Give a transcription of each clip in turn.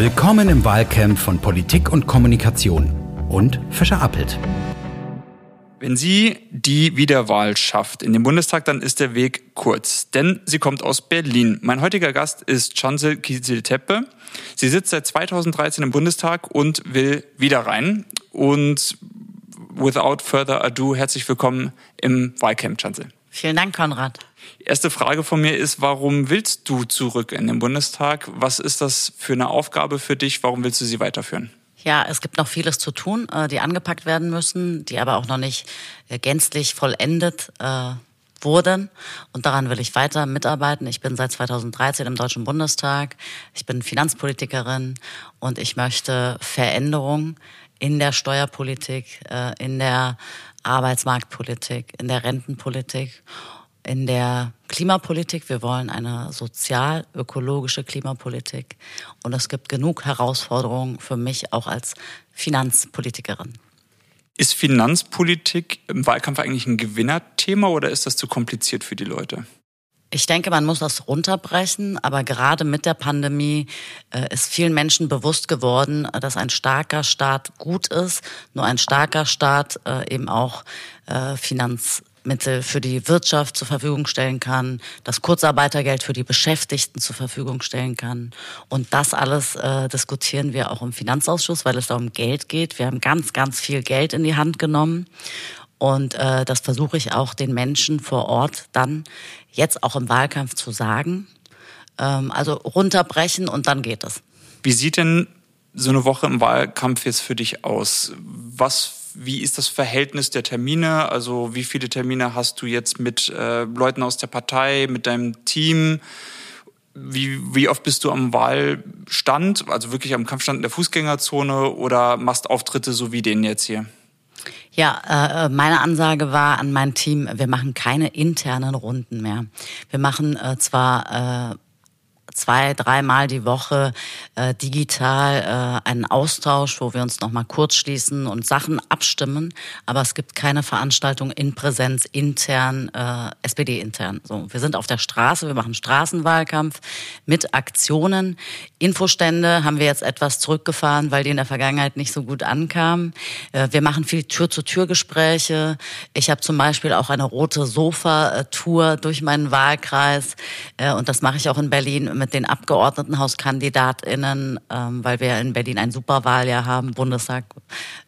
Willkommen im Wahlcamp von Politik und Kommunikation und Fischer Appelt. Wenn sie die Wiederwahl schafft in den Bundestag, dann ist der Weg kurz, denn sie kommt aus Berlin. Mein heutiger Gast ist Chancel Kizil-Tepe. Sie sitzt seit 2013 im Bundestag und will wieder rein. Und without further ado, herzlich willkommen im Wahlcamp, Chancel. Vielen Dank, Konrad. Erste Frage von mir ist, warum willst du zurück in den Bundestag? Was ist das für eine Aufgabe für dich? Warum willst du sie weiterführen? Ja, es gibt noch vieles zu tun, äh, die angepackt werden müssen, die aber auch noch nicht äh, gänzlich vollendet äh, wurden. Und daran will ich weiter mitarbeiten. Ich bin seit 2013 im Deutschen Bundestag. Ich bin Finanzpolitikerin und ich möchte Veränderung in der Steuerpolitik, in der Arbeitsmarktpolitik, in der Rentenpolitik in der Klimapolitik. Wir wollen eine sozial-ökologische Klimapolitik. Und es gibt genug Herausforderungen für mich auch als Finanzpolitikerin. Ist Finanzpolitik im Wahlkampf eigentlich ein Gewinnerthema oder ist das zu kompliziert für die Leute? Ich denke, man muss das runterbrechen, aber gerade mit der Pandemie äh, ist vielen Menschen bewusst geworden, dass ein starker Staat gut ist, nur ein starker Staat äh, eben auch äh, Finanz Mittel für die Wirtschaft zur Verfügung stellen kann, das Kurzarbeitergeld für die Beschäftigten zur Verfügung stellen kann. Und das alles diskutieren wir auch im Finanzausschuss, weil es da um Geld geht. Wir haben ganz, ganz viel Geld in die Hand genommen. Und äh, das versuche ich auch den Menschen vor Ort dann jetzt auch im Wahlkampf zu sagen. Ähm, also runterbrechen und dann geht es. Wie sieht denn so eine Woche im Wahlkampf jetzt für dich aus? Was wie ist das Verhältnis der Termine? Also wie viele Termine hast du jetzt mit äh, Leuten aus der Partei, mit deinem Team? Wie, wie oft bist du am Wahlstand, also wirklich am Kampfstand in der Fußgängerzone oder machst Auftritte so wie den jetzt hier? Ja, äh, meine Ansage war an mein Team, wir machen keine internen Runden mehr. Wir machen äh, zwar äh, zwei, dreimal die Woche äh, digital äh, einen Austausch, wo wir uns nochmal kurz schließen und Sachen abstimmen. Aber es gibt keine Veranstaltung in Präsenz intern, äh, SPD intern. So, wir sind auf der Straße, wir machen Straßenwahlkampf mit Aktionen. Infostände haben wir jetzt etwas zurückgefahren, weil die in der Vergangenheit nicht so gut ankamen. Äh, wir machen viel Tür-zu-Tür-Gespräche. Ich habe zum Beispiel auch eine rote Sofa-Tour durch meinen Wahlkreis äh, und das mache ich auch in Berlin mit den AbgeordnetenhauskandidatInnen, ähm, weil wir in Berlin ein Superwahljahr haben, Bundestag,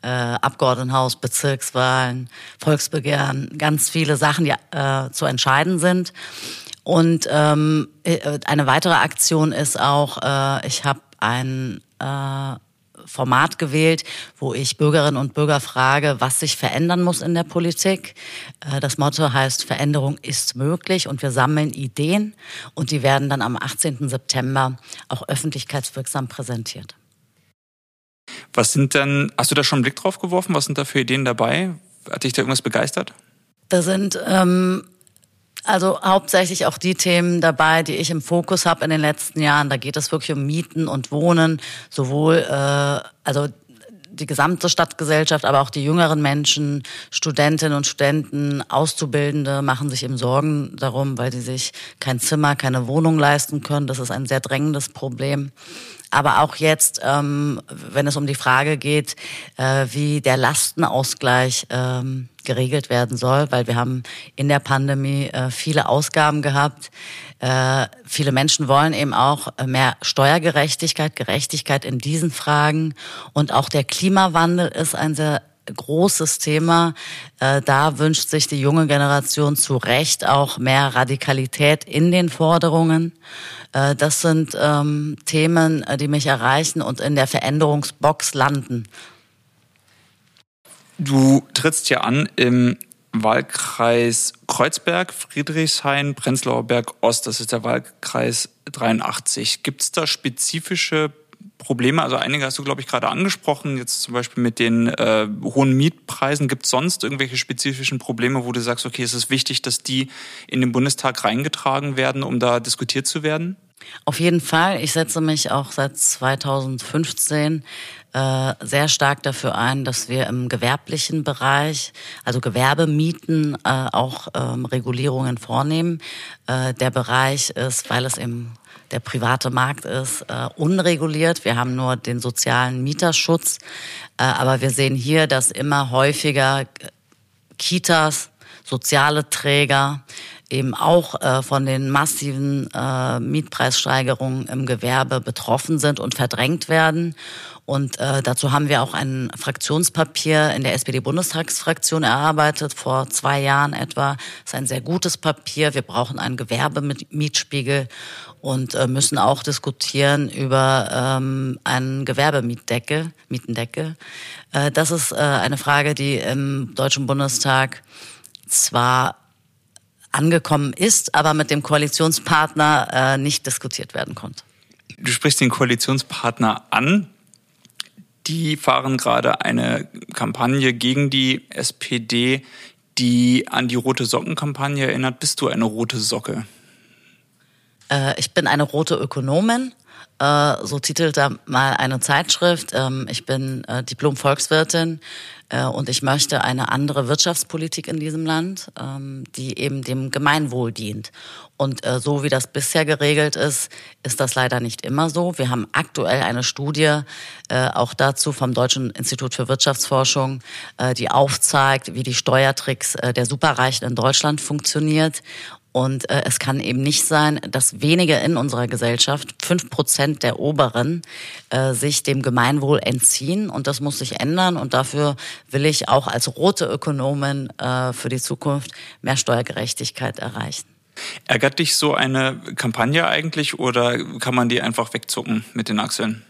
äh, Abgeordnetenhaus, Bezirkswahlen, Volksbegehren, ganz viele Sachen, die äh, zu entscheiden sind. Und ähm, äh, eine weitere Aktion ist auch, äh, ich habe ein äh, Format gewählt, wo ich Bürgerinnen und Bürger frage, was sich verändern muss in der Politik. Äh, das Motto heißt, Veränderung ist möglich und wir sammeln Ideen und die werden dann am 18. September auch öffentlichkeitswirksam präsentiert. Was sind denn, hast du da schon einen Blick drauf geworfen? Was sind da für Ideen dabei? Hat dich da irgendwas begeistert? Da sind ähm, also hauptsächlich auch die Themen dabei, die ich im Fokus habe in den letzten Jahren. Da geht es wirklich um Mieten und Wohnen, sowohl äh, also die gesamte Stadtgesellschaft, aber auch die jüngeren Menschen, Studentinnen und Studenten, Auszubildende machen sich eben Sorgen darum, weil sie sich kein Zimmer, keine Wohnung leisten können. Das ist ein sehr drängendes Problem. Aber auch jetzt, ähm, wenn es um die Frage geht, äh, wie der Lastenausgleich ähm, geregelt werden soll, weil wir haben in der Pandemie äh, viele Ausgaben gehabt. Äh, viele Menschen wollen eben auch mehr Steuergerechtigkeit, Gerechtigkeit in diesen Fragen. Und auch der Klimawandel ist ein sehr großes Thema. Äh, da wünscht sich die junge Generation zu Recht auch mehr Radikalität in den Forderungen. Äh, das sind ähm, Themen, äh, die mich erreichen und in der Veränderungsbox landen. Du trittst ja an im Wahlkreis Kreuzberg, Friedrichshain, Prenzlauer Berg Ost. Das ist der Wahlkreis 83. Gibt es da spezifische Probleme? Also einige hast du, glaube ich, gerade angesprochen, jetzt zum Beispiel mit den äh, hohen Mietpreisen. Gibt es sonst irgendwelche spezifischen Probleme, wo du sagst, okay, es ist wichtig, dass die in den Bundestag reingetragen werden, um da diskutiert zu werden? Auf jeden Fall. Ich setze mich auch seit 2015 äh, sehr stark dafür ein, dass wir im gewerblichen Bereich, also Gewerbemieten, äh, auch ähm, Regulierungen vornehmen. Äh, der Bereich ist, weil es eben der private Markt ist äh, unreguliert. Wir haben nur den sozialen Mieterschutz. Äh, aber wir sehen hier, dass immer häufiger Kitas, soziale Träger eben auch äh, von den massiven äh, Mietpreissteigerungen im Gewerbe betroffen sind und verdrängt werden. Und äh, dazu haben wir auch ein Fraktionspapier in der SPD-Bundestagsfraktion erarbeitet, vor zwei Jahren etwa. Das ist ein sehr gutes Papier. Wir brauchen einen Gewerbemietspiegel und äh, müssen auch diskutieren über ähm, einen Gewerbemietdeckel, Mietendeckel. Äh, das ist äh, eine Frage, die im Deutschen Bundestag zwar angekommen ist, aber mit dem Koalitionspartner äh, nicht diskutiert werden konnte. Du sprichst den Koalitionspartner an. Die fahren gerade eine Kampagne gegen die SPD, die an die rote Socken-Kampagne erinnert. Bist du eine rote Socke? Äh, ich bin eine rote Ökonomin. Äh, so titelt da mal eine Zeitschrift. Ähm, ich bin äh, Diplom-Volkswirtin äh, und ich möchte eine andere Wirtschaftspolitik in diesem Land, ähm, die eben dem Gemeinwohl dient. Und so wie das bisher geregelt ist, ist das leider nicht immer so. Wir haben aktuell eine Studie, auch dazu vom Deutschen Institut für Wirtschaftsforschung, die aufzeigt, wie die Steuertricks der Superreichen in Deutschland funktioniert. Und äh, es kann eben nicht sein, dass wenige in unserer Gesellschaft, fünf Prozent der Oberen, äh, sich dem Gemeinwohl entziehen. Und das muss sich ändern. Und dafür will ich auch als rote Ökonomin äh, für die Zukunft mehr Steuergerechtigkeit erreichen. Ärgert dich so eine Kampagne eigentlich oder kann man die einfach wegzucken mit den Achseln?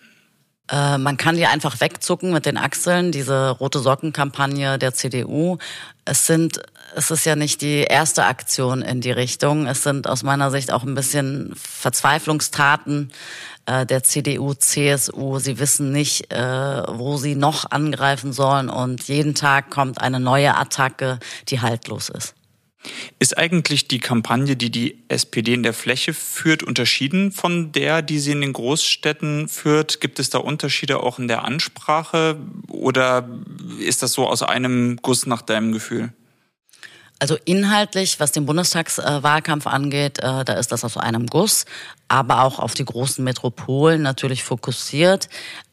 Äh, man kann die einfach wegzucken mit den Achseln, diese rote Socken-Kampagne der CDU. Es sind es ist ja nicht die erste Aktion in die Richtung. Es sind aus meiner Sicht auch ein bisschen Verzweiflungstaten äh, der CDU, CSU. Sie wissen nicht, äh, wo sie noch angreifen sollen und jeden Tag kommt eine neue Attacke, die haltlos ist. Ist eigentlich die Kampagne, die die SPD in der Fläche führt, unterschieden von der, die sie in den Großstädten führt? Gibt es da Unterschiede auch in der Ansprache oder ist das so aus einem Guss nach deinem Gefühl? Also inhaltlich, was den Bundestagswahlkampf angeht, äh, da ist das aus einem Guss, aber auch auf die großen Metropolen natürlich fokussiert.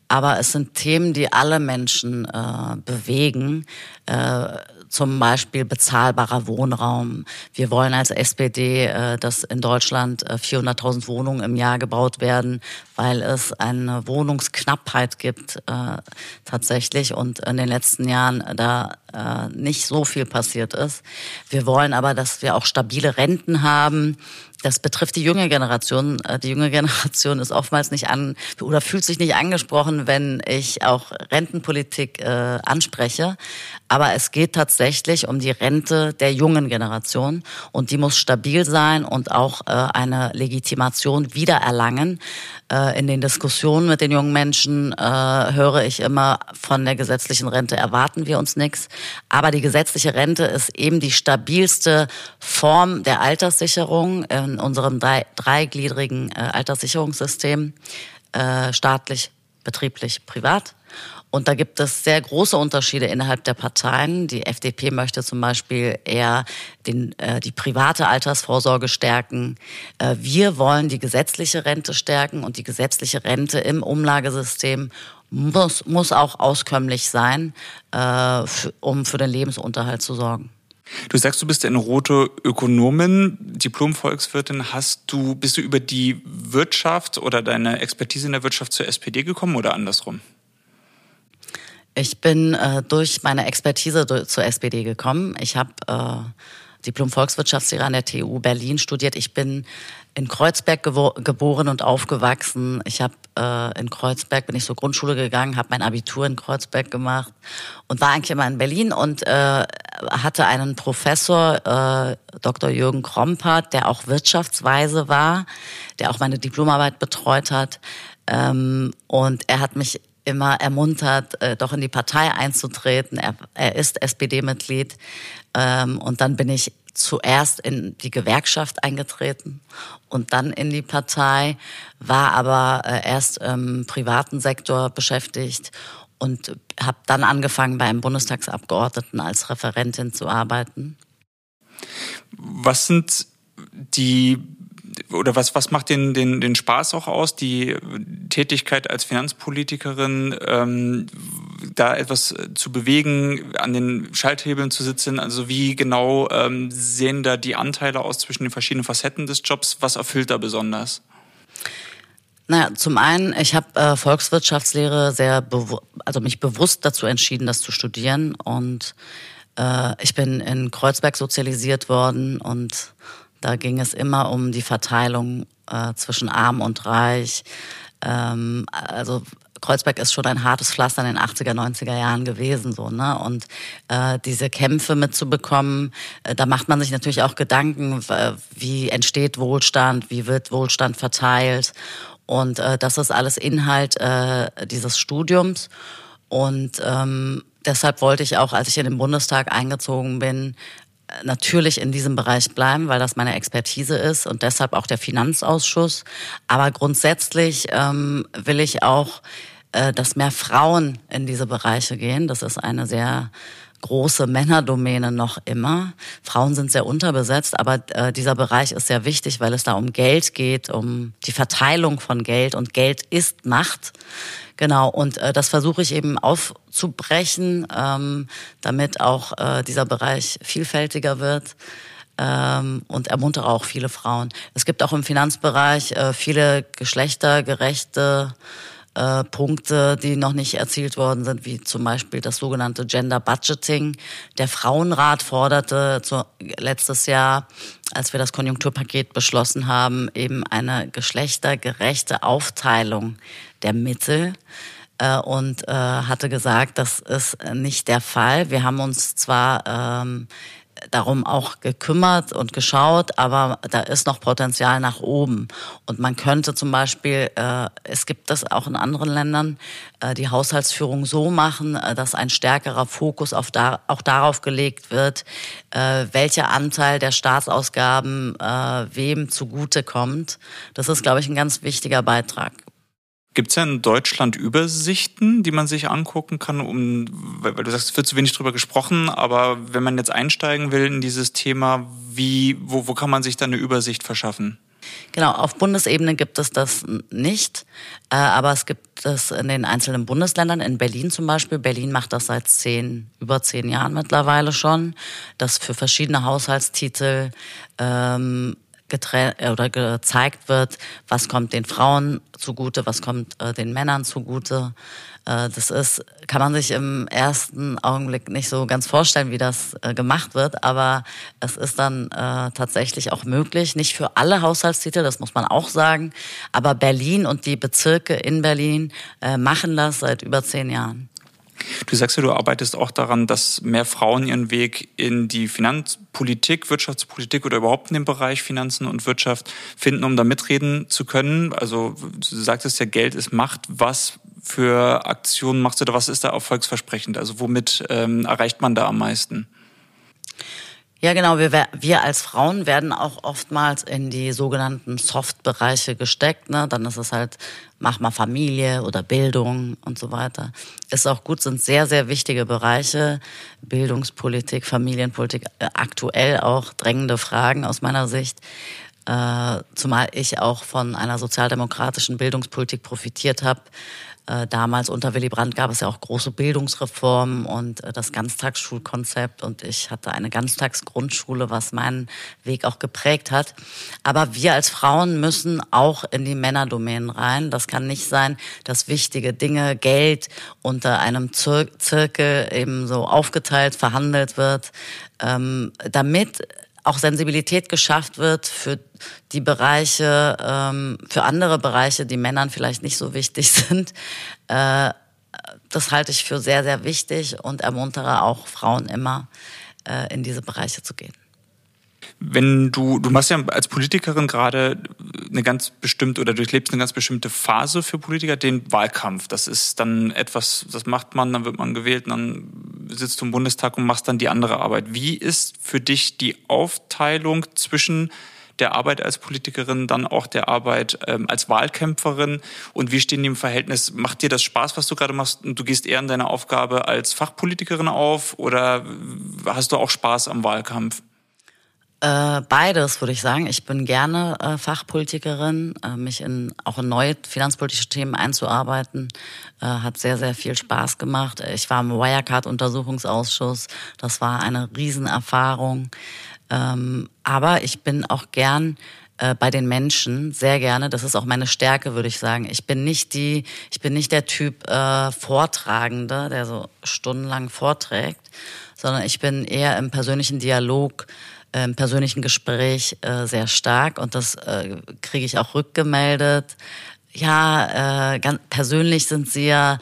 Aber es sind Themen, die alle Menschen äh, bewegen. Äh, zum Beispiel bezahlbarer Wohnraum. Wir wollen als SPD, äh, dass in Deutschland 400.000 äh, Wohnungen im Jahr gebaut werden, weil es eine Wohnungsknappheit gibt äh, tatsächlich und in den letzten Jahren da äh, nicht so viel passiert ist. Wir wollen aber, dass wir auch stabile Renten haben. Das betrifft die junge Generation. Äh, die junge Generation ist oftmals nicht an oder fühlt sich nicht angesprochen, wenn ich auch Rentenpolitik äh, anspreche. Aber es geht tatsächlich um die Rente der jungen Generation und die muss stabil sein und auch äh, eine Legitimation wiedererlangen. Äh, in den Diskussionen mit den jungen Menschen äh, höre ich immer, von der gesetzlichen Rente erwarten wir uns nichts. Aber die gesetzliche Rente ist eben die stabilste Form der Alterssicherung in unserem drei, dreigliedrigen äh, Alterssicherungssystem, äh, staatlich, betrieblich, privat. Und da gibt es sehr große Unterschiede innerhalb der Parteien. Die FDP möchte zum Beispiel eher den, äh, die private Altersvorsorge stärken. Äh, wir wollen die gesetzliche Rente stärken und die gesetzliche Rente im Umlagesystem muss, muss auch auskömmlich sein, äh, um für den Lebensunterhalt zu sorgen. Du sagst, du bist eine rote Ökonomin, Diplom-Volkswirtin. Hast du, bist du über die Wirtschaft oder deine Expertise in der Wirtschaft zur SPD gekommen oder andersrum? Ich bin äh, durch meine Expertise zur SPD gekommen. Ich habe äh, Diplom Volkswirtschaftslehrer an der TU Berlin studiert. Ich bin in Kreuzberg geboren und aufgewachsen. Ich habe äh, in Kreuzberg bin ich zur Grundschule gegangen, habe mein Abitur in Kreuzberg gemacht und war eigentlich immer in Berlin und äh, hatte einen Professor, äh, Dr. Jürgen Krompert, der auch Wirtschaftsweise war, der auch meine Diplomarbeit betreut hat. Ähm, und er hat mich immer ermuntert, äh, doch in die Partei einzutreten. Er, er ist SPD-Mitglied. Ähm, und dann bin ich zuerst in die Gewerkschaft eingetreten und dann in die Partei, war aber äh, erst im privaten Sektor beschäftigt und habe dann angefangen, bei einem Bundestagsabgeordneten als Referentin zu arbeiten. Was sind die oder was, was macht den, den, den Spaß auch aus, die Tätigkeit als Finanzpolitikerin, ähm, da etwas zu bewegen, an den Schalthebeln zu sitzen? Also wie genau ähm, sehen da die Anteile aus zwischen den verschiedenen Facetten des Jobs? Was erfüllt da besonders? Naja, zum einen, ich habe äh, Volkswirtschaftslehre sehr, also mich bewusst dazu entschieden, das zu studieren und äh, ich bin in Kreuzberg sozialisiert worden und da ging es immer um die Verteilung äh, zwischen Arm und Reich. Ähm, also Kreuzberg ist schon ein hartes Pflaster in den 80er, 90er Jahren gewesen, so, ne? Und äh, diese Kämpfe mitzubekommen, äh, da macht man sich natürlich auch Gedanken, wie entsteht Wohlstand, wie wird Wohlstand verteilt. Und äh, das ist alles Inhalt äh, dieses Studiums. Und ähm, deshalb wollte ich auch, als ich in den Bundestag eingezogen bin, natürlich in diesem Bereich bleiben, weil das meine Expertise ist und deshalb auch der Finanzausschuss. Aber grundsätzlich ähm, will ich auch, äh, dass mehr Frauen in diese Bereiche gehen. Das ist eine sehr große Männerdomäne noch immer. Frauen sind sehr unterbesetzt, aber äh, dieser Bereich ist sehr wichtig, weil es da um Geld geht, um die Verteilung von Geld und Geld ist Macht. Genau, und äh, das versuche ich eben aufzubrechen, ähm, damit auch äh, dieser Bereich vielfältiger wird ähm, und ermuntere auch viele Frauen. Es gibt auch im Finanzbereich äh, viele geschlechtergerechte äh, Punkte, die noch nicht erzielt worden sind, wie zum Beispiel das sogenannte Gender Budgeting. Der Frauenrat forderte zu, letztes Jahr, als wir das Konjunkturpaket beschlossen haben, eben eine geschlechtergerechte Aufteilung der Mittel äh, und äh, hatte gesagt, das ist nicht der Fall. Wir haben uns zwar ähm, darum auch gekümmert und geschaut, aber da ist noch Potenzial nach oben. Und man könnte zum Beispiel, äh, es gibt das auch in anderen Ländern, äh, die Haushaltsführung so machen, äh, dass ein stärkerer Fokus auf da, auch darauf gelegt wird, äh, welcher Anteil der Staatsausgaben äh, wem zugute kommt. Das ist, glaube ich, ein ganz wichtiger Beitrag. Gibt es ja in Deutschland Übersichten, die man sich angucken kann, um, weil, du sagst, es wird zu wenig drüber gesprochen, aber wenn man jetzt einsteigen will in dieses Thema, wie, wo, wo kann man sich dann eine Übersicht verschaffen? Genau, auf Bundesebene gibt es das nicht, äh, aber es gibt es in den einzelnen Bundesländern. In Berlin zum Beispiel. Berlin macht das seit zehn, über zehn Jahren mittlerweile schon, dass für verschiedene Haushaltstitel ähm, äh, oder gezeigt wird, was kommt den Frauen zugute, was kommt äh, den Männern zugute. Äh, das ist, kann man sich im ersten Augenblick nicht so ganz vorstellen, wie das äh, gemacht wird, aber es ist dann äh, tatsächlich auch möglich, nicht für alle Haushaltstitel, das muss man auch sagen, aber Berlin und die Bezirke in Berlin äh, machen das seit über zehn Jahren. Du sagst ja, du arbeitest auch daran, dass mehr Frauen ihren Weg in die Finanzpolitik, Wirtschaftspolitik oder überhaupt in den Bereich Finanzen und Wirtschaft finden, um da mitreden zu können. Also du sagtest ja, Geld ist Macht. Was für Aktionen machst du da? Was ist da erfolgsversprechend? Also womit ähm, erreicht man da am meisten? Ja, genau. Wir, wir als Frauen werden auch oftmals in die sogenannten Soft-Bereiche gesteckt. Ne? Dann ist es halt, mach mal Familie oder Bildung und so weiter. Ist auch gut, sind sehr, sehr wichtige Bereiche. Bildungspolitik, Familienpolitik, äh, aktuell auch drängende Fragen aus meiner Sicht. Äh, zumal ich auch von einer sozialdemokratischen Bildungspolitik profitiert habe damals unter Willy Brandt gab es ja auch große Bildungsreformen und äh, das Ganztagsschulkonzept und ich hatte eine Ganztagsgrundschule, was meinen Weg auch geprägt hat. Aber wir als Frauen müssen auch in die Männerdomänen rein. Das kann nicht sein, dass wichtige Dinge, Geld unter einem Zir Zirkel eben so aufgeteilt, verhandelt wird, ähm, damit auch Sensibilität geschafft wird für die Bereiche, ähm, für andere Bereiche, die Männern vielleicht nicht so wichtig sind. Äh, das halte ich für sehr, sehr wichtig und ermuntere auch Frauen immer, äh, in diese Bereiche zu gehen. Wenn du, du machst ja als Politikerin gerade eine ganz bestimmte oder durchlebst eine ganz bestimmte Phase für Politiker, den Wahlkampf. Das ist dann etwas, das macht man, dann wird man gewählt, dann sitzt du im Bundestag und machst dann die andere Arbeit. Wie ist für dich die Aufteilung zwischen der Arbeit als Politikerin, dann auch der Arbeit ähm, als Wahlkämpferin und wie stehen die im Verhältnis? Macht dir das Spaß, was du gerade machst und du gehst eher in deiner Aufgabe als Fachpolitikerin auf oder hast du auch Spaß am Wahlkampf? Äh, beides würde ich sagen. Ich bin gerne äh, Fachpolitikerin, äh, mich in auch in neue finanzpolitische Themen einzuarbeiten, äh, hat sehr sehr viel Spaß gemacht. Ich war im Wirecard-Untersuchungsausschuss, das war eine Riesenerfahrung. Ähm, aber ich bin auch gern äh, bei den Menschen sehr gerne. Das ist auch meine Stärke, würde ich sagen. Ich bin nicht die, ich bin nicht der Typ äh, Vortragende, der so stundenlang vorträgt, sondern ich bin eher im persönlichen Dialog im persönlichen Gespräch äh, sehr stark und das äh, kriege ich auch rückgemeldet. Ja, äh, ganz persönlich sind sie ja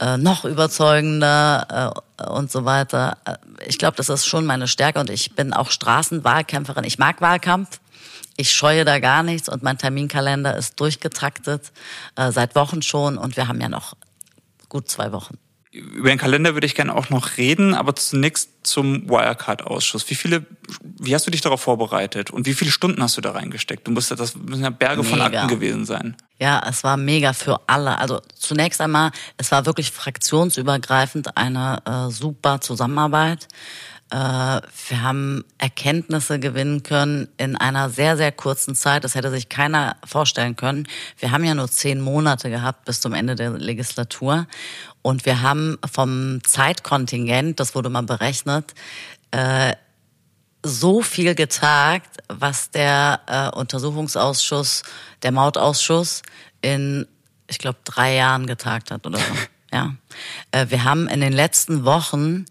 äh, noch überzeugender äh, und so weiter. Ich glaube, das ist schon meine Stärke und ich bin auch Straßenwahlkämpferin. Ich mag Wahlkampf. Ich scheue da gar nichts und mein Terminkalender ist durchgetaktet äh, seit Wochen schon und wir haben ja noch gut zwei Wochen. Über den Kalender würde ich gerne auch noch reden, aber zunächst zum Wirecard-Ausschuss. Wie viele, wie hast du dich darauf vorbereitet und wie viele Stunden hast du da reingesteckt? Du musst, das müssen ja Berge mega. von Akten gewesen sein. Ja, es war mega für alle. Also zunächst einmal, es war wirklich fraktionsübergreifend eine äh, super Zusammenarbeit. Äh, wir haben Erkenntnisse gewinnen können in einer sehr, sehr kurzen Zeit. Das hätte sich keiner vorstellen können. Wir haben ja nur zehn Monate gehabt bis zum Ende der Legislatur. Und wir haben vom Zeitkontingent, das wurde mal berechnet, äh, so viel getagt, was der äh, Untersuchungsausschuss, der Mautausschuss in, ich glaube, drei Jahren getagt hat oder so. Ja. Äh, wir haben in den letzten Wochen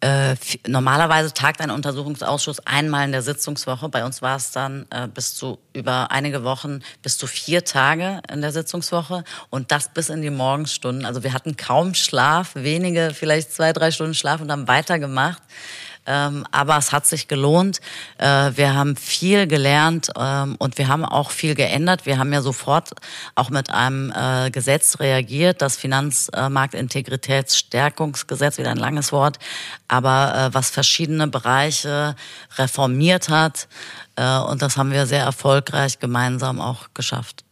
äh, normalerweise tagt ein Untersuchungsausschuss einmal in der Sitzungswoche. Bei uns war es dann äh, bis zu über einige Wochen bis zu vier Tage in der Sitzungswoche und das bis in die Morgenstunden. Also wir hatten kaum Schlaf, wenige, vielleicht zwei, drei Stunden Schlaf und haben weitergemacht. Ähm, aber es hat sich gelohnt. Äh, wir haben viel gelernt ähm, und wir haben auch viel geändert. Wir haben ja sofort auch mit einem äh, Gesetz reagiert, das Finanzmarktintegritätsstärkungsgesetz, wieder ein langes Wort, aber äh, was verschiedene Bereiche reformiert hat. Äh, und das haben wir sehr erfolgreich gemeinsam auch geschafft.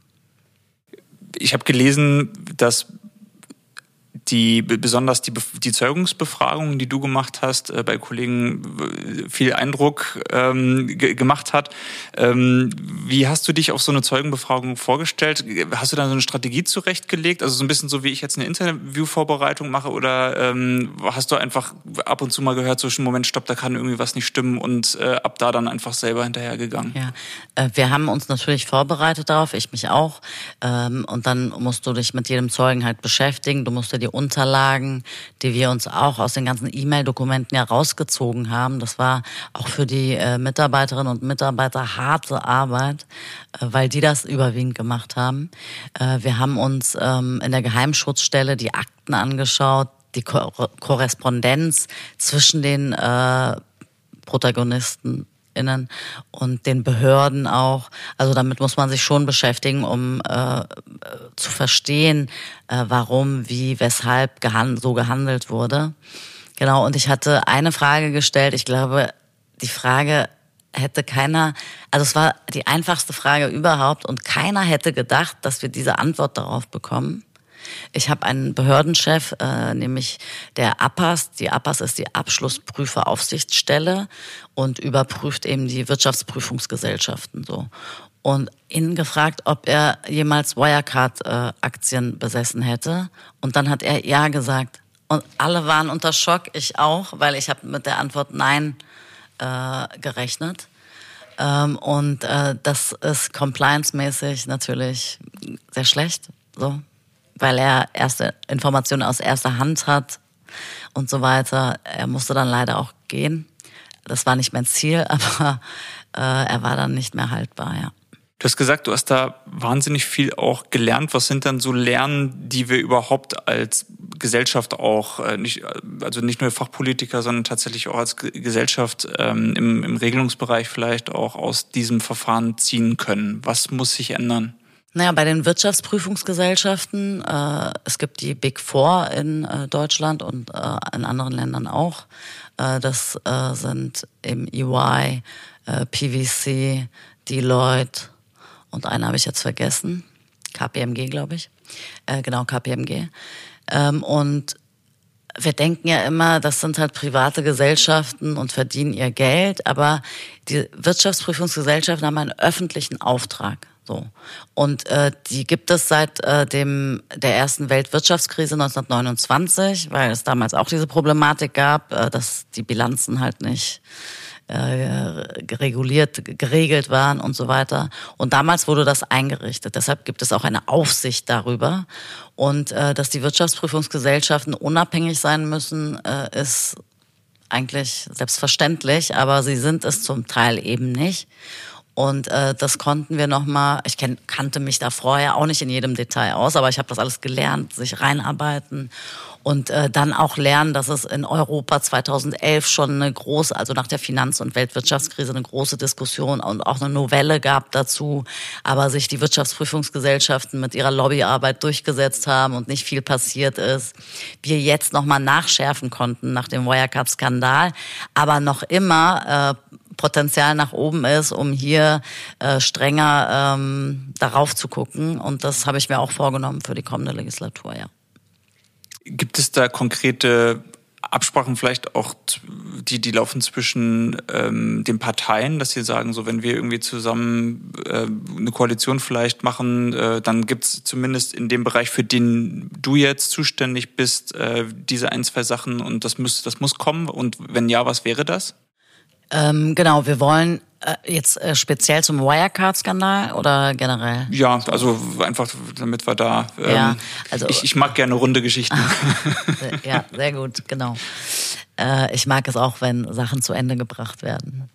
Ich habe gelesen, dass die besonders die, die Zeugungsbefragungen, die du gemacht hast, äh, bei Kollegen viel Eindruck ähm, gemacht hat. Ähm, wie hast du dich auf so eine Zeugenbefragung vorgestellt? Hast du da so eine Strategie zurechtgelegt? Also so ein bisschen so, wie ich jetzt eine Interviewvorbereitung mache oder ähm, hast du einfach ab und zu mal gehört, so Moment, stopp, da kann irgendwie was nicht stimmen und äh, ab da dann einfach selber hinterhergegangen? Ja, äh, wir haben uns natürlich vorbereitet darauf, ich mich auch. Ähm, und dann musst du dich mit jedem Zeugen halt beschäftigen. Du musst dir die Unterlagen, die wir uns auch aus den ganzen E-Mail-Dokumenten ja haben. Das war auch für die äh, Mitarbeiterinnen und Mitarbeiter harte Arbeit, äh, weil die das überwiegend gemacht haben. Äh, wir haben uns ähm, in der Geheimschutzstelle die Akten angeschaut, die Ko Korrespondenz zwischen den Protagonisten innen und den Behörden auch. Also damit muss man sich schon beschäftigen, um äh, zu verstehen, äh, warum, wie, weshalb gehand so gehandelt wurde. Genau, und ich hatte eine Frage gestellt. Ich glaube, die Frage hätte keiner, also es war die einfachste Frage überhaupt und keiner hätte gedacht, dass wir diese Antwort darauf bekommen. Ich habe einen Behördenchef, äh, nämlich der APAS. Die APAS ist die Abschlussprüferaufsichtsstelle und überprüft eben die Wirtschaftsprüfungsgesellschaften so. Und ihn gefragt, ob er jemals Wirecard-Aktien äh, besessen hätte. Und dann hat er ja gesagt. Und alle waren unter Schock, ich auch, weil ich habe mit der Antwort Nein äh, gerechnet. Ähm, und äh, das ist compliance-mäßig natürlich sehr schlecht. So, weil er erste Informationen aus erster Hand hat und so weiter. Er musste dann leider auch gehen. Das war nicht mein Ziel, aber äh, er war dann nicht mehr haltbar, ja. Du hast gesagt, du hast da wahnsinnig viel auch gelernt. Was sind dann so Lernen, die wir überhaupt als Gesellschaft auch, äh, nicht, also nicht nur Fachpolitiker, sondern tatsächlich auch als Gesellschaft ähm, im, im Regelungsbereich vielleicht auch aus diesem Verfahren ziehen können? Was muss sich ändern? Naja, bei den Wirtschaftsprüfungsgesellschaften, äh, es gibt die Big Four in äh, Deutschland und äh, in anderen Ländern auch. Äh, das äh, sind im EY, äh, PwC, Deloitte und eine habe ich jetzt vergessen, KPMG glaube ich. Äh, genau, KPMG. Ähm, und wir denken ja immer, das sind halt private Gesellschaften und verdienen ihr Geld, aber die Wirtschaftsprüfungsgesellschaften haben einen öffentlichen Auftrag. So. Und äh, die gibt es seit äh, dem der ersten Weltwirtschaftskrise 1929, weil es damals auch diese Problematik gab, äh, dass die Bilanzen halt nicht äh, reguliert, geregelt waren und so weiter. Und damals wurde das eingerichtet. Deshalb gibt es auch eine Aufsicht darüber. Und äh, dass die Wirtschaftsprüfungsgesellschaften unabhängig sein müssen, äh, ist eigentlich selbstverständlich, aber sie sind es zum Teil eben nicht. Und äh, das konnten wir nochmal, ich kenn, kannte mich da vorher auch nicht in jedem Detail aus, aber ich habe das alles gelernt, sich reinarbeiten und äh, dann auch lernen, dass es in Europa 2011 schon eine große, also nach der Finanz- und Weltwirtschaftskrise eine große Diskussion und auch eine Novelle gab dazu, aber sich die Wirtschaftsprüfungsgesellschaften mit ihrer Lobbyarbeit durchgesetzt haben und nicht viel passiert ist. Wir jetzt nochmal nachschärfen konnten nach dem Wirecard-Skandal, aber noch immer äh, Potenzial nach oben ist, um hier äh, strenger ähm, darauf zu gucken. Und das habe ich mir auch vorgenommen für die kommende Legislatur, ja. Gibt es da konkrete Absprachen vielleicht auch, die, die laufen zwischen ähm, den Parteien, dass sie sagen, so wenn wir irgendwie zusammen äh, eine Koalition vielleicht machen, äh, dann gibt es zumindest in dem Bereich, für den du jetzt zuständig bist, äh, diese ein, zwei Sachen und das muss, das muss kommen. Und wenn ja, was wäre das? Ähm, genau, wir wollen äh, jetzt äh, speziell zum Wirecard-Skandal oder generell? Ja, also einfach, damit wir da. Ähm, ja, also ich, ich mag gerne runde Geschichten. ja, sehr gut, genau. Äh, ich mag es auch, wenn Sachen zu Ende gebracht werden.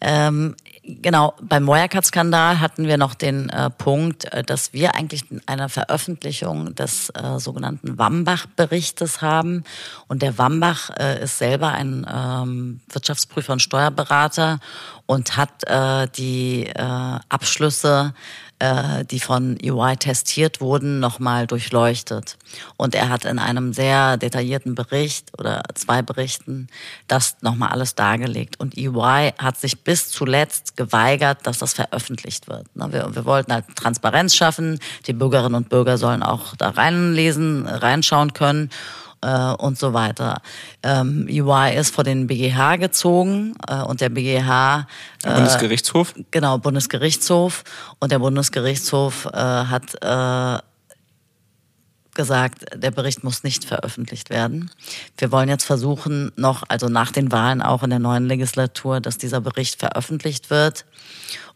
Ähm, genau, beim Wirecard-Skandal hatten wir noch den äh, Punkt, äh, dass wir eigentlich eine Veröffentlichung des äh, sogenannten Wambach-Berichtes haben. Und der Wambach äh, ist selber ein ähm, Wirtschaftsprüfer und Steuerberater und hat äh, die äh, Abschlüsse äh, die von UI testiert wurden, nochmal durchleuchtet. Und er hat in einem sehr detaillierten Bericht oder zwei Berichten das nochmal alles dargelegt. Und EY hat sich bis zuletzt geweigert, dass das veröffentlicht wird. Wir, wir wollten halt Transparenz schaffen. Die Bürgerinnen und Bürger sollen auch da reinlesen, reinschauen können äh, und so weiter. Ähm, EY ist vor den BGH gezogen äh, und der BGH äh, Bundesgerichtshof genau Bundesgerichtshof und der Bundesgerichtshof äh, hat äh, gesagt, der Bericht muss nicht veröffentlicht werden. Wir wollen jetzt versuchen, noch, also nach den Wahlen auch in der neuen Legislatur, dass dieser Bericht veröffentlicht wird.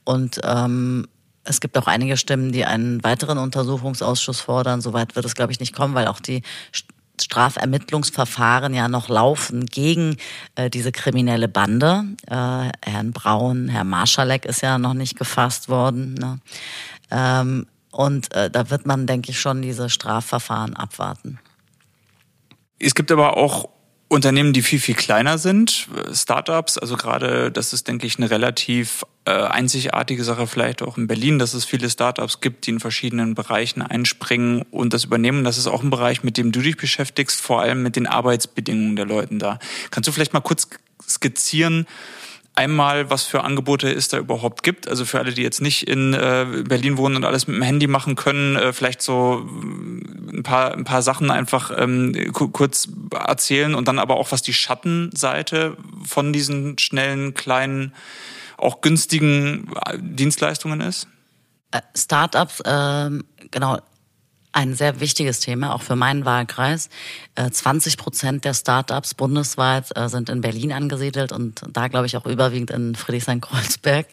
Und ähm, es gibt auch einige Stimmen, die einen weiteren Untersuchungsausschuss fordern. Soweit wird es, glaube ich, nicht kommen, weil auch die Strafermittlungsverfahren ja noch laufen gegen äh, diese kriminelle Bande. Äh, Herrn Braun, Herr Marschalek ist ja noch nicht gefasst worden. Ne? Ähm, und äh, da wird man, denke ich, schon diese Strafverfahren abwarten. Es gibt aber auch Unternehmen, die viel, viel kleiner sind, Startups, also gerade, das ist, denke ich, eine relativ äh, einzigartige Sache, vielleicht auch in Berlin, dass es viele Startups gibt, die in verschiedenen Bereichen einspringen und das übernehmen. Das ist auch ein Bereich, mit dem du dich beschäftigst, vor allem mit den Arbeitsbedingungen der Leuten da. Kannst du vielleicht mal kurz skizzieren, einmal, was für Angebote es da überhaupt gibt. Also für alle, die jetzt nicht in äh, Berlin wohnen und alles mit dem Handy machen können, äh, vielleicht so äh, ein paar, ein paar Sachen einfach ähm, kurz erzählen und dann aber auch, was die Schattenseite von diesen schnellen, kleinen, auch günstigen äh, Dienstleistungen ist. Äh, Startups, ähm, genau, ein sehr wichtiges Thema, auch für meinen Wahlkreis. 20 äh, Prozent der Startups bundesweit äh, sind in Berlin angesiedelt und da glaube ich auch überwiegend in Friedrichshain-Kreuzberg.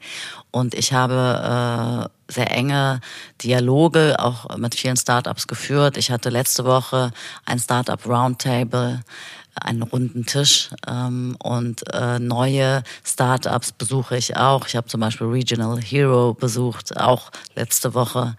Und ich habe äh, sehr enge Dialoge auch mit vielen Startups geführt. Ich hatte letzte Woche ein Startup Roundtable einen runden Tisch ähm, und äh, neue Startups besuche ich auch. Ich habe zum Beispiel Regional Hero besucht, auch letzte Woche.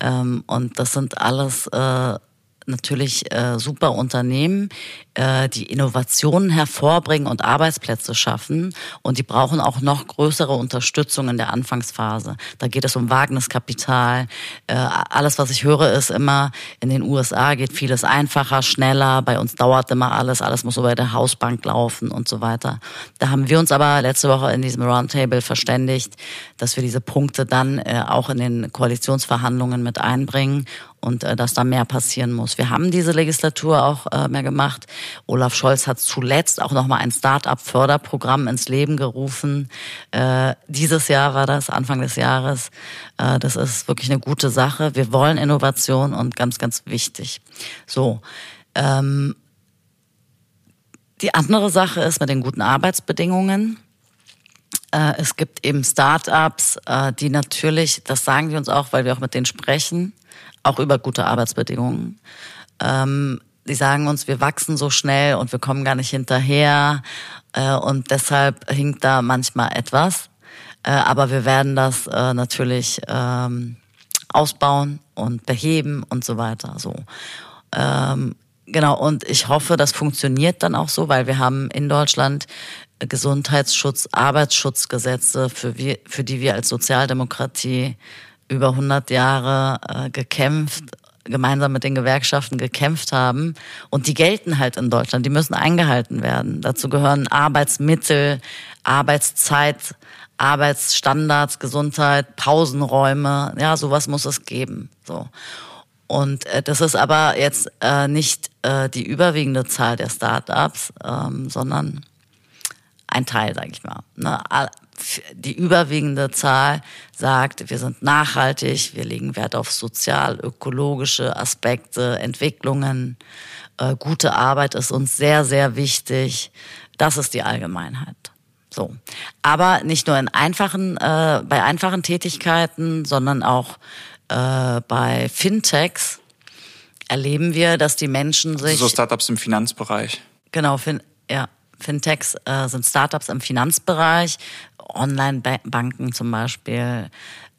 Ähm, und das sind alles äh, natürlich äh, super Unternehmen, äh, die Innovationen hervorbringen und Arbeitsplätze schaffen. Und die brauchen auch noch größere Unterstützung in der Anfangsphase. Da geht es um Wagniskapital. Äh, alles, was ich höre, ist immer, in den USA geht vieles einfacher, schneller. Bei uns dauert immer alles. Alles muss über der Hausbank laufen und so weiter. Da haben wir uns aber letzte Woche in diesem Roundtable verständigt, dass wir diese Punkte dann äh, auch in den Koalitionsverhandlungen mit einbringen und äh, dass da mehr passieren muss. Wir haben diese Legislatur auch äh, mehr gemacht. Olaf Scholz hat zuletzt auch nochmal ein Start-up-Förderprogramm ins Leben gerufen. Äh, dieses Jahr war das, Anfang des Jahres. Äh, das ist wirklich eine gute Sache. Wir wollen Innovation und ganz, ganz wichtig. So. Ähm, die andere Sache ist mit den guten Arbeitsbedingungen. Äh, es gibt eben Start-ups, äh, die natürlich, das sagen die uns auch, weil wir auch mit denen sprechen, auch über gute Arbeitsbedingungen. Ähm, die sagen uns, wir wachsen so schnell und wir kommen gar nicht hinterher äh, und deshalb hinkt da manchmal etwas. Aber wir werden das natürlich ähm, ausbauen und beheben und so weiter. So. Ähm, Genau, und ich hoffe, das funktioniert dann auch so, weil wir haben in Deutschland Gesundheitsschutz, Arbeitsschutzgesetze, für, wir, für die wir als Sozialdemokratie über 100 Jahre äh, gekämpft, gemeinsam mit den Gewerkschaften gekämpft haben. Und die gelten halt in Deutschland, die müssen eingehalten werden. Dazu gehören Arbeitsmittel, Arbeitszeit, Arbeitsstandards, Gesundheit, Pausenräume, ja, sowas muss es geben. So. Und äh, das ist aber jetzt äh, nicht äh, die überwiegende Zahl der Startups, ähm, sondern ein Teil, sage ich mal. Ne? Die überwiegende Zahl sagt, wir sind nachhaltig, wir legen Wert auf sozial-ökologische Aspekte, Entwicklungen. Äh, gute Arbeit ist uns sehr, sehr wichtig. Das ist die Allgemeinheit. So. Aber nicht nur in einfachen, äh, bei einfachen Tätigkeiten, sondern auch äh, bei Fintechs erleben wir, dass die Menschen sich. So Startups im Finanzbereich. Genau, fin ja. Fintechs äh, sind Startups im Finanzbereich, Online-Banken zum Beispiel.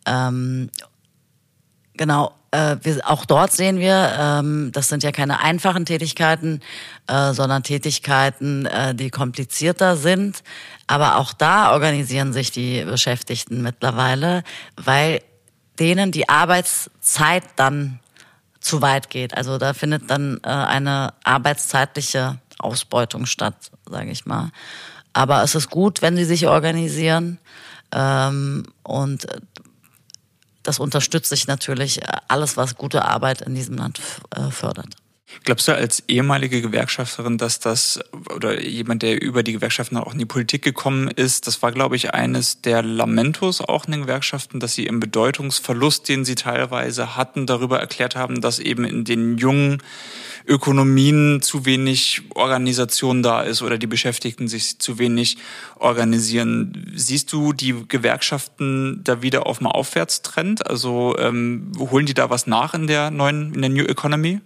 Ähm, genau, äh, wir, auch dort sehen wir, ähm, das sind ja keine einfachen Tätigkeiten, äh, sondern Tätigkeiten, äh, die komplizierter sind. Aber auch da organisieren sich die Beschäftigten mittlerweile, weil denen die Arbeitszeit dann zu weit geht. Also da findet dann äh, eine arbeitszeitliche Ausbeutung statt, sage ich mal. Aber es ist gut, wenn sie sich organisieren ähm, und das unterstütze ich natürlich alles, was gute Arbeit in diesem Land äh, fördert. Glaubst du als ehemalige Gewerkschafterin, dass das oder jemand, der über die Gewerkschaften auch in die Politik gekommen ist, das war, glaube ich, eines der Lamentos auch in den Gewerkschaften, dass sie im Bedeutungsverlust, den sie teilweise hatten, darüber erklärt haben, dass eben in den jungen Ökonomien zu wenig Organisation da ist oder die Beschäftigten sich zu wenig organisieren. Siehst du die Gewerkschaften da wieder auf dem Aufwärtstrend? Also ähm, holen die da was nach in der neuen, in der New Economy?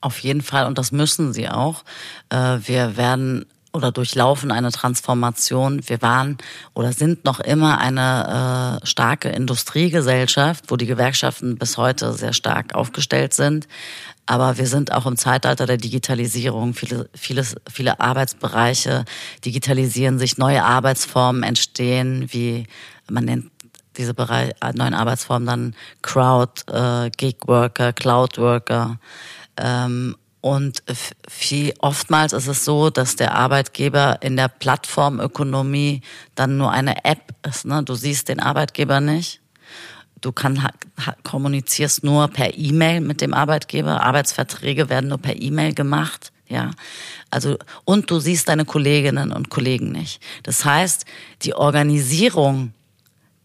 Auf jeden Fall und das müssen sie auch. Äh, wir werden oder durchlaufen eine Transformation. Wir waren oder sind noch immer eine äh, starke Industriegesellschaft, wo die Gewerkschaften bis heute sehr stark aufgestellt sind. Aber wir sind auch im Zeitalter der Digitalisierung. Viele, vieles, viele Arbeitsbereiche digitalisieren sich, neue Arbeitsformen entstehen, wie man nennt diese Bereich, neuen Arbeitsformen dann Crowd, äh, Gig Worker, Cloud Worker. Ähm, und viel, oftmals ist es so, dass der Arbeitgeber in der Plattformökonomie dann nur eine App ist. Ne? Du siehst den Arbeitgeber nicht. Du kann, kommunizierst nur per E-Mail mit dem Arbeitgeber. Arbeitsverträge werden nur per E-Mail gemacht. Ja, also, und du siehst deine Kolleginnen und Kollegen nicht. Das heißt, die Organisierung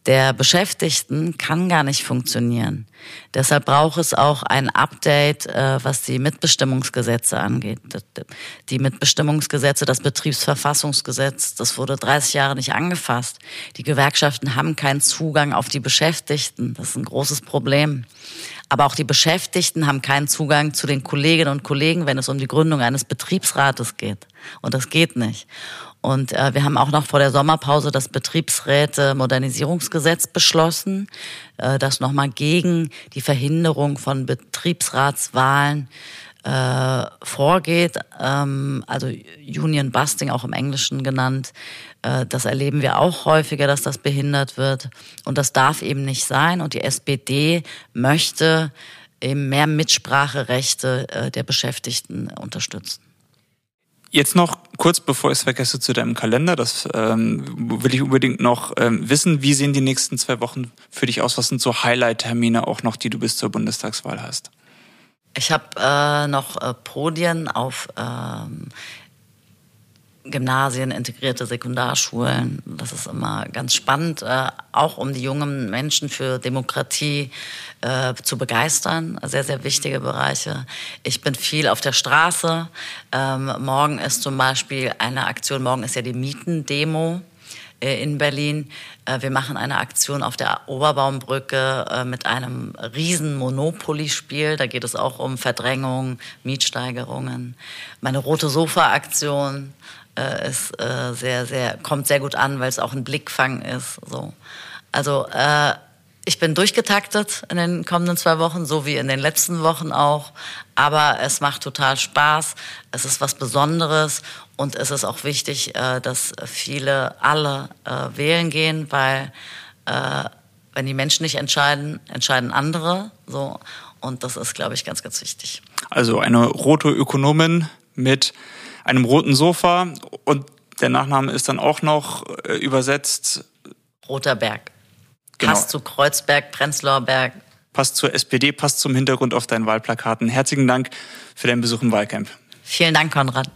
der Beschäftigten kann gar nicht funktionieren. Deshalb braucht es auch ein Update, äh, was die Mitbestimmungsgesetze angeht. Die Mitbestimmungsgesetze, das Betriebsverfassungsgesetz, das wurde 30 Jahre nicht angefasst. Die Gewerkschaften haben keinen Zugang auf die Beschäftigten. Das ist ein großes Problem. Aber auch die Beschäftigten haben keinen Zugang zu den Kolleginnen und Kollegen, wenn es um die Gründung eines Betriebsrates geht. Und das geht nicht. Und äh, wir haben auch noch vor der Sommerpause das Betriebsräte-Modernisierungsgesetz beschlossen, äh, das nochmal gegen die Verhinderung von Betriebsratswahlen äh, vorgeht, ähm, also Union Busting auch im Englischen genannt. Äh, das erleben wir auch häufiger, dass das behindert wird. Und das darf eben nicht sein. Und die SPD möchte eben mehr Mitspracherechte äh, der Beschäftigten unterstützen. Jetzt noch kurz bevor ich es vergesse zu deinem Kalender, das ähm, will ich unbedingt noch ähm, wissen. Wie sehen die nächsten zwei Wochen für dich aus? Was sind so Highlight-Termine auch noch, die du bis zur Bundestagswahl hast? Ich habe äh, noch äh, Podien auf ähm, Gymnasien, integrierte Sekundarschulen. Das ist immer ganz spannend, äh, auch um die jungen Menschen für Demokratie äh, zu begeistern. Sehr, sehr wichtige Bereiche. Ich bin viel auf der Straße. Ähm, morgen ist zum Beispiel eine Aktion, morgen ist ja die Mietendemo äh, in Berlin. Äh, wir machen eine Aktion auf der Oberbaumbrücke äh, mit einem riesen Monopoly-Spiel. Da geht es auch um Verdrängung, Mietsteigerungen. Meine rote Sofa-Aktion äh, ist äh, sehr, sehr, kommt sehr gut an, weil es auch ein Blickfang ist. So. Also äh, ich bin durchgetaktet in den kommenden zwei Wochen, so wie in den letzten Wochen auch. Aber es macht total Spaß. Es ist was Besonderes und es ist auch wichtig, äh, dass viele, alle äh, wählen gehen, weil äh, wenn die Menschen nicht entscheiden, entscheiden andere. So. Und das ist, glaube ich, ganz, ganz wichtig. Also eine rote Ökonomin mit einem roten Sofa und der Nachname ist dann auch noch äh, übersetzt. Roter Berg. Genau. Passt zu Kreuzberg, Prenzlauer Berg. Passt zur SPD, passt zum Hintergrund auf deinen Wahlplakaten. Herzlichen Dank für deinen Besuch im Wahlcamp. Vielen Dank, Konrad.